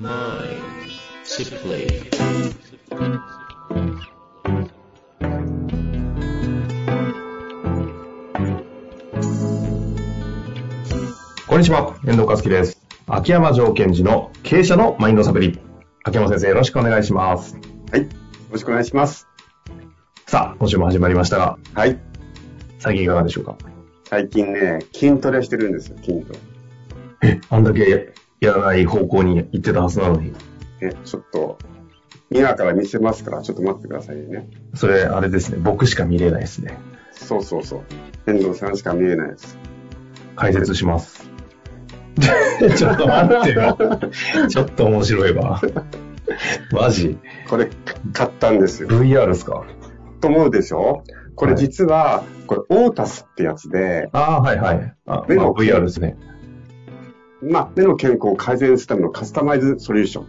こんにちは、遠藤和樹です。秋山条件時の経営者のマインドサプリ。秋山先生、よろしくお願いします。はい。よろしくお願いします。さあ、今週も始まりましたが、はい。最近いかがでしょうか？最近ね、筋トレしてるんですよ、筋トえ、あんだけやらない方向に行ってたはずなのに。レ。ね、ちょっと、今から見せますか？ら、ちょっと待ってくださいね。それ、あれですね、僕しか見れないですね。そうそうそう。遠藤さんしか見えないです。解説します。ちょっと待ってよ。ちょっと面白いわ。マジこれ、買ったんですよ。?VR ですか？と思うでしょ？これはい実は、これ、オータスってやつで、ああ、はいはい。あ、目のまあ VR ですね。まあ、目の健康を改善するためのカスタマイズソリューション。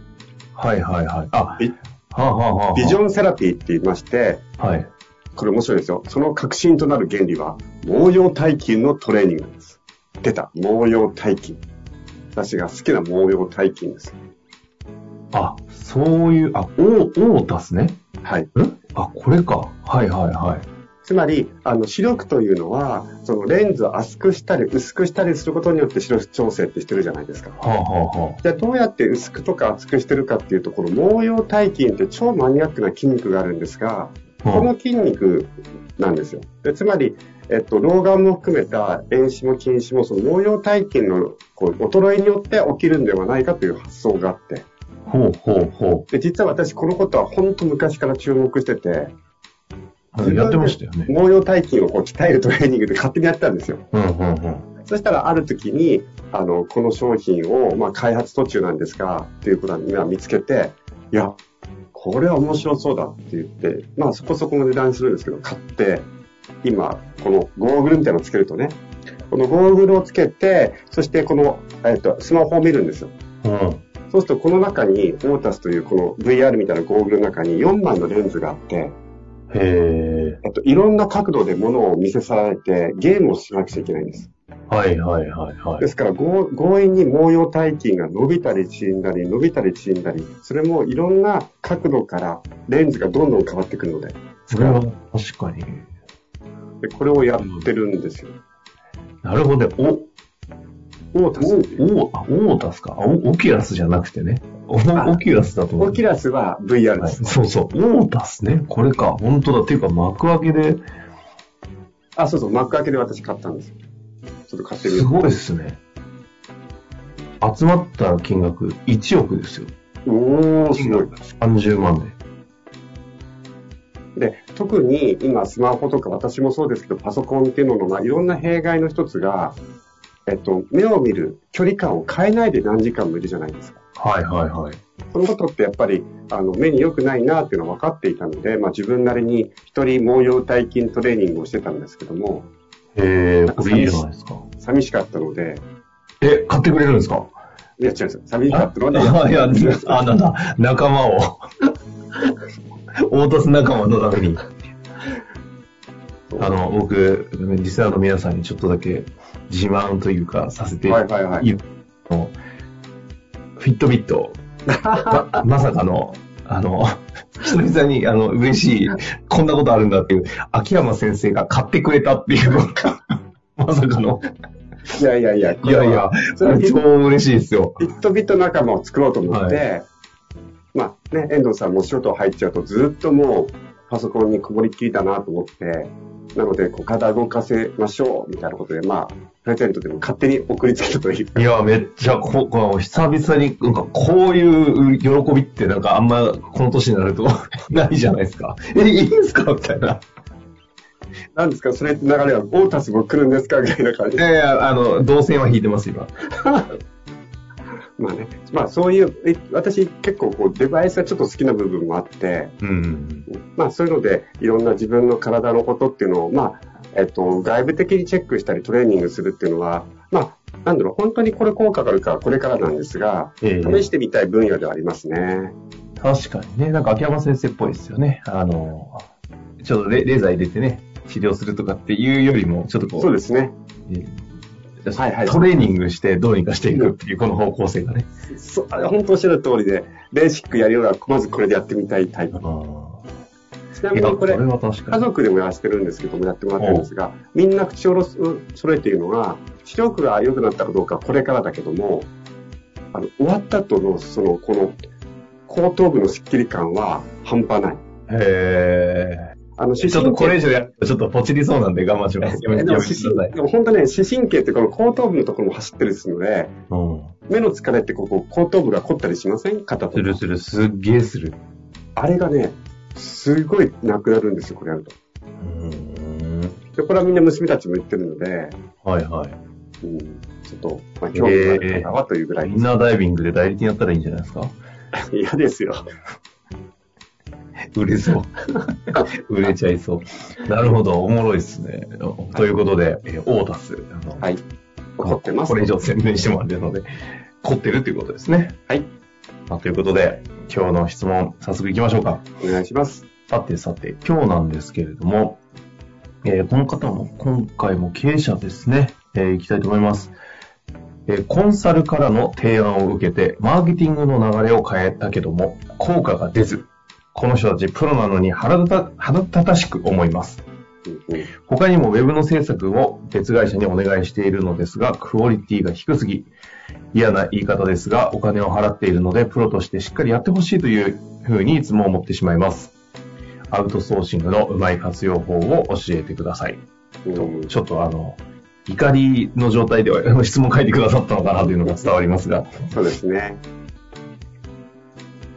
はいはいはい。あ、ビはあ、はあはあ、ビジョンセラピーって言いまして、はい。これ面白いですよ。その核心となる原理は、毛様体筋のトレーニングです。出た、毛様体筋。私が好きな毛様体筋です。あ、そういう、あ、オー、オータスね。はい。ん？あ、これか。はいはいはい。つまり、あの、視力というのは、そのレンズを厚くしたり薄くしたりすることによって視力調整ってしてるじゃないですか。はあ、はあはじゃあどうやって薄くとか厚くしてるかっていうと、この毛様体筋って超マニアックな筋肉があるんですが、あ、この筋肉なんですよ。でつまり、えっと、老眼も含めた遠視も近視も、その毛様体筋のこう衰えによって起きるんではないかという発想があって、ほうほうほで、実は私このことは本当昔から注目してて、う。やってましたよね。毛様体筋をこう鍛えるトレーニングで勝手にやってたんですよ。うんうんうん。そしたらある時に、あの、この商品を、まあ、開発途中なんですが、っていうことを今見つけて、いや、これは面白そうだって言って、まあそこそこの値段するんですけど、買って、今、このゴーグルみたいなのをつけるとね、このゴーグルをつけて、そしてこの、えっと、スマホを見るんですよ。うん。そうすると、この中に、オータスというこの VR みたいなゴーグルの中に4枚のレンズがあって、へえ。えっと、いろんな角度で物を見せされて、ゲームをしなくちゃいけないんです。はいはいはいはいで。すから、強強引に毛様体筋が伸びたり縮んだり、伸びたり縮んだり、それもいろんな角度からレンズがどんどん変わってくるので、それは確かに。でこれをやってるんですよ。なるほどね。お、オータスオータスか。あオオキュラスじゃなくてね。オキュラスだと思う。オキュラスは VR はいです。そうそう。オータスね。これか。本当だ。っていうか、マクアケで、あ、そうそう、マクアケで私買ったんですよ。ちょっと買ってみす。ごいですね。集まった金額1億ですよ。おー、すごい。30万で、特に今スマホとか私もそうですけど、パソコンっていうのの、まあ、いろんな弊害の一つが、えっと、目を見る距離感を変えないで何時間もいるじゃないですか。で。はいはいはい。そのことってやっぱりあの目に良くないなっていうのは分かっていたので、まあ、自分なりに一人毛様体筋トレーニングをしてたんですけども、へえ、これいいじゃないですか。寂しかったので、え、買ってくれるんですか？いや違うんですよ。寂しかったので、あ、いや、あ、なんだ、仲間を。オータス仲間のために。あの、僕、リスナーの皆さんにちょっとだけ自慢というかさせて、はいはいはい。フィットビット、ま、まさかの、あの、久々に、あの、嬉しい、こんなことあるんだっていう、秋山先生が買ってくれたっていう、まさかの、いやいやいや、いやいや、それは超嬉しいですよ。ビットビット仲間を作ろうと思って、まあね、遠藤さんも仕事入っちゃうとずっともうパソコンにこもりっきりだなと思って、なので、こう体動かせましょうみたいなことで、まあ、プレゼントでも勝手に送りつけたというかいや、めっちゃこ、この久々に、なんかこういう喜びってなんかあんまこの年になると ないじゃないですか。え、いいんすか？みたいな。なんですか？それって流れは、オータスも来るんですか？みたいな感じい。やいや、あの、動線は引いてます、今。まあね、まあそういう、え私結構こうデバイスがちょっと好きな部分もあって、うん。まあそういうのでいろんな自分の体のことっていうのを、まあ、えっと、外部的にチェックしたりトレーニングするっていうのは、まあ、なんだろう、本当にこれ効果があるかはこれからなんですが、ええ試してみたい分野ではありますね。確かにね、なんか秋山先生っぽいですよね。あの、ちょっとレレーザー入れてね、治療するとかっていうよりも、ちょっとこう、そうですね。えはいはいトレーニングしてどうにかしていくっていう、この方向性がね。そう、本当おっしゃる通りで、ベーシックやるよりは、まずこれでやってみたいタイプ。ちないみや、にこれ、家に。族でもやらせてるんですけども、やってもらってるんですが、みんな口を揃えているのが、視力が良くなったかどうかはこれからだけども、あの、終わった後の、その、この、後頭部のスッキリ感は半端ない。へあの、ー。ちょっとこれ以上やるとちょっとポチりそうなんで我慢します。やめてください。でも本当ね、視神経っていうか、この後頭部のところも走ってるので、うん。目の疲れってここ、後頭部が凝ったりしません？肩とか。するする、すっげえする。あれがね、すごいなくなるんですよ、これやると。うん。で、これはみんな娘たちも言ってるので、はいはい。うん、ちょっと、まあ、興味がある方はというぐらいです。インナーダイビングで代理店やったらいいんじゃないですか嫌ですよ。売れそう。売れちゃいそう。なるほど、おもろいですね。ということで、えーオータス。あのはい。怒ってます。これ以上宣伝してもらってるので、凝ってるということですね。はい。まあ、ということで、今日の質問、早速行きましょうか。お願いします。さてさて、今日なんですけれども、えーこの方も今回も経営者ですね、えー行きたいと思います。えーコンサルからの提案を受けて、マーケティングの流れを変えたけども、効果が出ず、この人たちプロなのに腹立た腹立たしく思います。他にも Web の制作を別会社にお願いしているのですが、クオリティが低すぎ、嫌な言い方ですが、お金を払っているので、プロとしてしっかりやってほしいというふうにいつも思ってしまいます。アウトソーシングのうまい活用法を教えてください。うんちょっとあの、怒りの状態では質問書いてくださったのかなというのが伝わりますが。そうですね。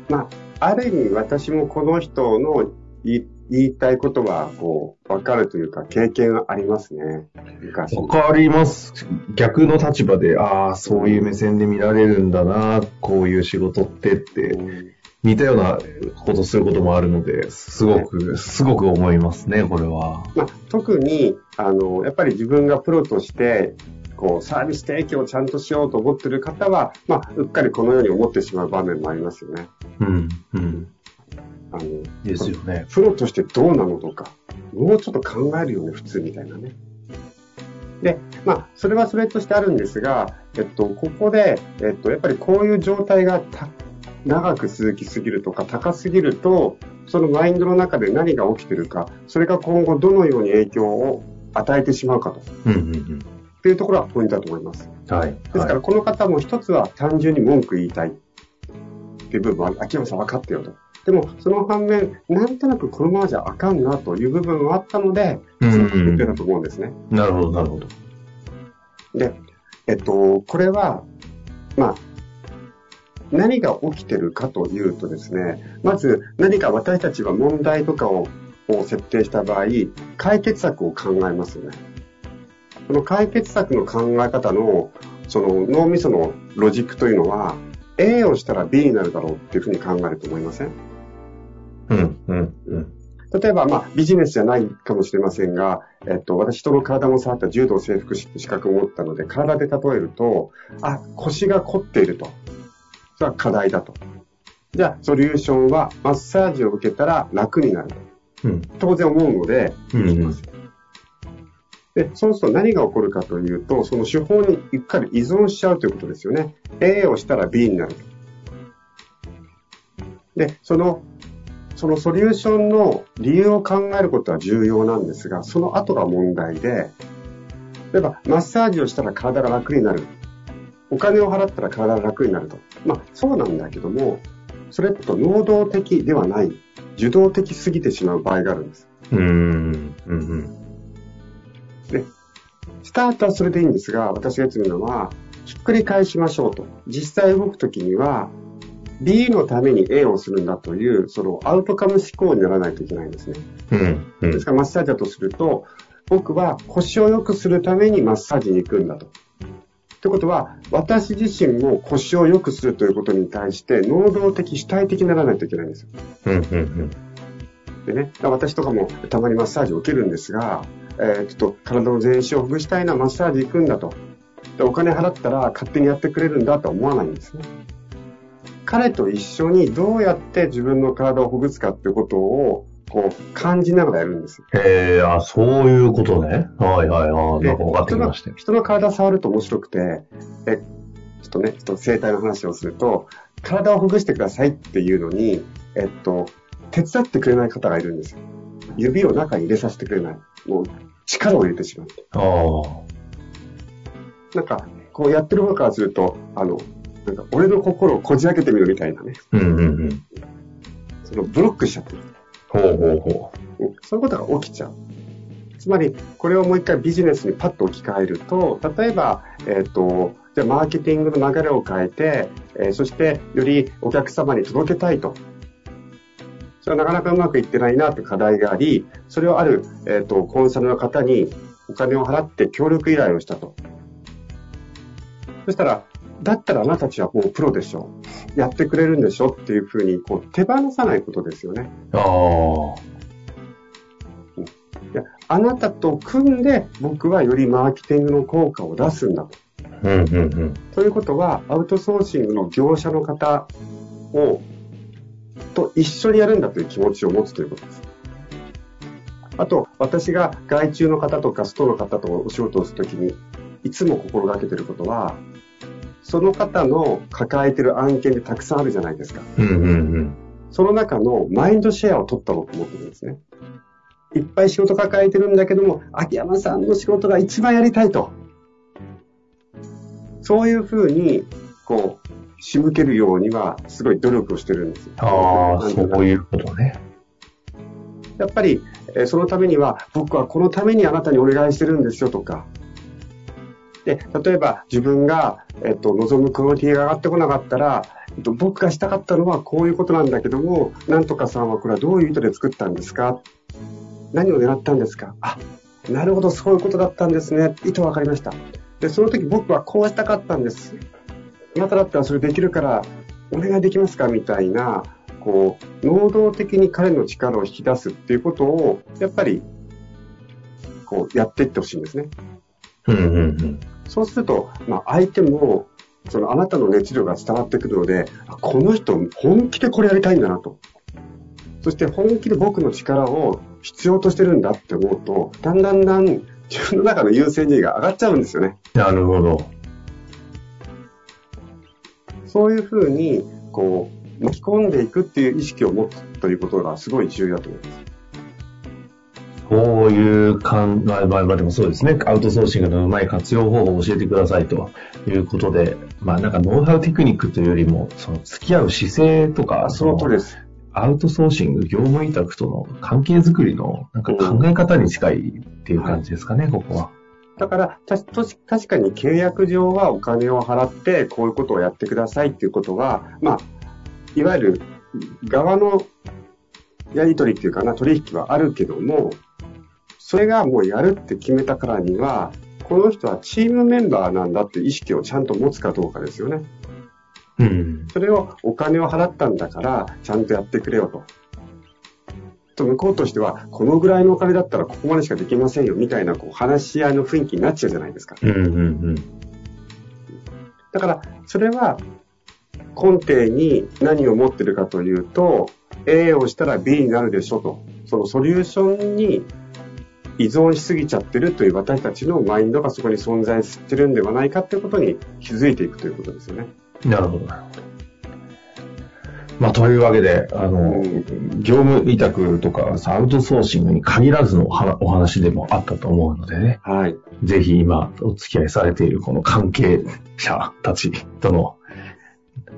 まあ、ある意味私もこの人の言いたいことは、こう、わかるというか、経験がありますね。昔。わかります。逆の立場で、ああ、そういう目線で見られるんだな、こういう仕事ってって、うん似たようなことすることもあるので、すごく、すごく思いますね、これは。まあ、特に、あの、やっぱり自分がプロとして、こう、サービス提供をちゃんとしようと思ってる方は、まあ、うっかりこのように思ってしまう場面もありますよね。うん、うん。あの、ですよね。プロとしてどうなのとか、もうちょっと考えるよね、普通みたいなね。で、まあ、それはそれとしてあるんですが、えっと、ここで、えっと、やっぱりこういう状態がた長く続きすぎるとか、高すぎると、そのマインドの中で何が起きてるか、それが今後どのように影響を与えてしまうかと。うん、うん、っていうところがポイントだと思います。うん。はい。ですから、この方も一つは単純に文句言いたいっていう部分は、秋山さん分かってよと。でも、その反面、なんとなくこのままじゃあかんなという部分はあったので、うんそう言ってたと思うんですね。なるほど、なるほど。で、えっと、これは、まあ、何が起きてるかというとですね、まず何か私たちは問題とかをを設定した場合、解決策を考えますよね。この解決策の考え方の、その脳みそのロジックというのは、A をしたら B になるだろうっていうふうに考えると思いません？うん、うん、うん。例えば、まあ、ビジネスじゃないかもしれませんが、えっと、私、人の体も触った柔道整復師って資格を持ったので、体で例えると、あ、腰が凝っていると。それは課題だと。じゃあ、ソリューションは、マッサージを受けたら楽になると。うん、当然思うので、うん行きます。で、そうすると何が起こるかというと、その手法にうっかり依存しちゃうということですよね。A をしたら B になる。で、その、そのソリューションの理由を考えることは重要なんですが、その後が問題で、例えば、マッサージをしたら体が楽になる。お金を払ったら体が楽になると。まあ、そうなんだけども、それと能動的ではない、受動的すぎてしまう場合があるんです。うん、うん、うん。スタートはそれでいいんですが、私がいつも言うのは、ひっくり返しましょうと。実際動くときには、B のために A をするんだという、そのアウトカム思考にならないといけないんですね。うん、うんですからマッサージだとすると、僕は腰を良くするためにマッサージに行くんだと。ということは、私自身も腰を良くするということに対して、能動的、主体的にならないといけないんですよ。うん、うん。でね、私とかもたまにマッサージを受けるんですが、えーちょっと体の全身をほぐしたいな、マッサージ行くんだと。でお金払ったら勝手にやってくれるんだとは思わないんですね。彼と一緒にどうやって自分の体をほぐすかっていうことをこう、感じながらやるんですよ。へえ、あ、そういうことね。はいはいはい。でなんか分かって人のきましたよ。人の体触ると面白くて、え、ちょっとね、ちょっと生体の話をすると、体をほぐしてくださいっていうのに、えっと、手伝ってくれない方がいるんですよ。指を中に入れさせてくれない。もう、力を入れてしまって。ああ。なんか、こうやってる方からすると、あの、なんか、俺の心をこじ開けてみるみたいなね。うんうんうん。その、ブロックしちゃってる。ほうほうほうんそういうことが起きちゃう。つまり、これをもう一回ビジネスにパッと置き換えると、例えば、えっ、と、じゃあマーケティングの流れを変えて、えーそしてよりお客様に届けたいと。それはなかなかうまくいってないなという課題があり、それをある、えっ、と、コンサルの方にお金を払って協力依頼をしたと。そしたら、だったらあなたたちはもうプロでしょ。やってくれるんでしょっていうふうに、こう、手放さないことですよね。う。ああ。いやあなたと組んで僕はよりマーケティングの効果を出すんだと。うんうんうん。ということは、アウトソーシングの業者の方を、と一緒にやるんだという気持ちを持つということです。あと、私が外注の方とかストの方とお仕事をするときに、いつも心がけていることは、その方の抱えている案件でたくさんあるじゃないですか。うんうんうん。その中のマインドシェアを取ったろうと思ってるんですね。いっぱい仕事抱えてるんだけども、秋山さんの仕事が一番やりたいと。そういうふうに、こう、仕向けるようには、すごい努力をしてるんですよ。ああ、そういうことね。やっぱり、えーそのためには、僕はこのためにあなたにお願いしてるんですよとか。で、例えば自分が、えっと、望むクオリティが上がってこなかったら、えっと、僕がしたかったのはこういうことなんだけども、なんとかさんはこれはどういう意図で作ったんですか？何を狙ったんですか？あ、なるほど、そういうことだったんですね。意図わかりました。で、その時僕はこうしたかったんです。あなただったらそれできるから、お願いできますかみたいな、こう、能動的に彼の力を引き出すっていうことを、やっぱり、こう、やっていってほしいんですね。うんうんうん。そうすると、まあ、相手も、そのあなたの熱量が伝わってくるので、あこの人本気でこれやりたいんだなと。そして本気で僕の力を必要としてるんだって思うと、だんだんだん自分の中の優先順位が上がっちゃうんですよね。なるほど。そういうふうに、こう、巻き込んでいくっていう意識を持つということがすごい重要だと思います。こういう考え、まあまあでもそうですね。アウトソーシングのうまい活用方法を教えてくださいということで、まあなんかノウハウテクニックというよりも、その付き合う姿勢とか、その。アウトソーシング、業務委託との関係づくりのなんか考え方に近いっていう感じですかね、ここは。だから、たと確かに契約上はお金を払って、こういうことをやってくださいっていうことは、まあ、いわゆる側のやり取りっていうかな、取引はあるけども、それがもうやるって決めたからには、この人はチームメンバーなんだっていう意識をちゃんと持つかどうかですよね。うん。それをお金を払ったんだから、ちゃんとやってくれよと。と向こうとしては、このぐらいのお金だったらここまでしかできませんよ、みたいなこう話し合いの雰囲気になっちゃうじゃないですか。うんうんうん。だから、それは根底に何を持ってるかというと、A をしたら B になるでしょと。そのソリューションに依存しすぎちゃってるという私たちのマインドがそこに存在してるんではないかということに気づいていくということですよね。なるほど、なるほど。まあ、というわけで、あの、業務委託とか、アウトソーシングに限らずのはお話でもあったと思うのでね、はい。ぜひ今お付き合いされているこの関係者たちとの、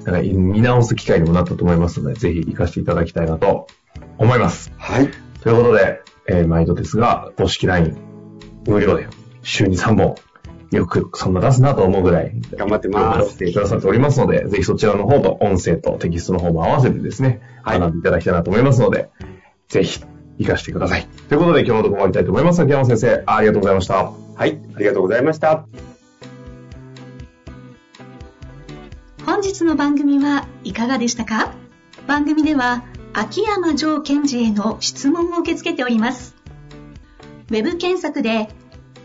なんか見直す機会にもなったと思いますので、ぜひ活かしていただきたいなと思います。はい。ということで、えー毎度ですが、公式 LINE 無料で週に3本、よくそんな出すなと思うぐらい、頑張って頑張っます。てくださっておりますので、ぜひそちらの方と音声とテキストの方も合わせてですね、はい学んでいただきたいなと思いますので、ぜひ活かしてください。ということで今日のところ終わりたいと思います。秋山先生、ありがとうございました。はい。ありがとうございました。本日の番組はいかがでしたか？番組では秋山城賢治への質問を受け付けております。ウェブ検索で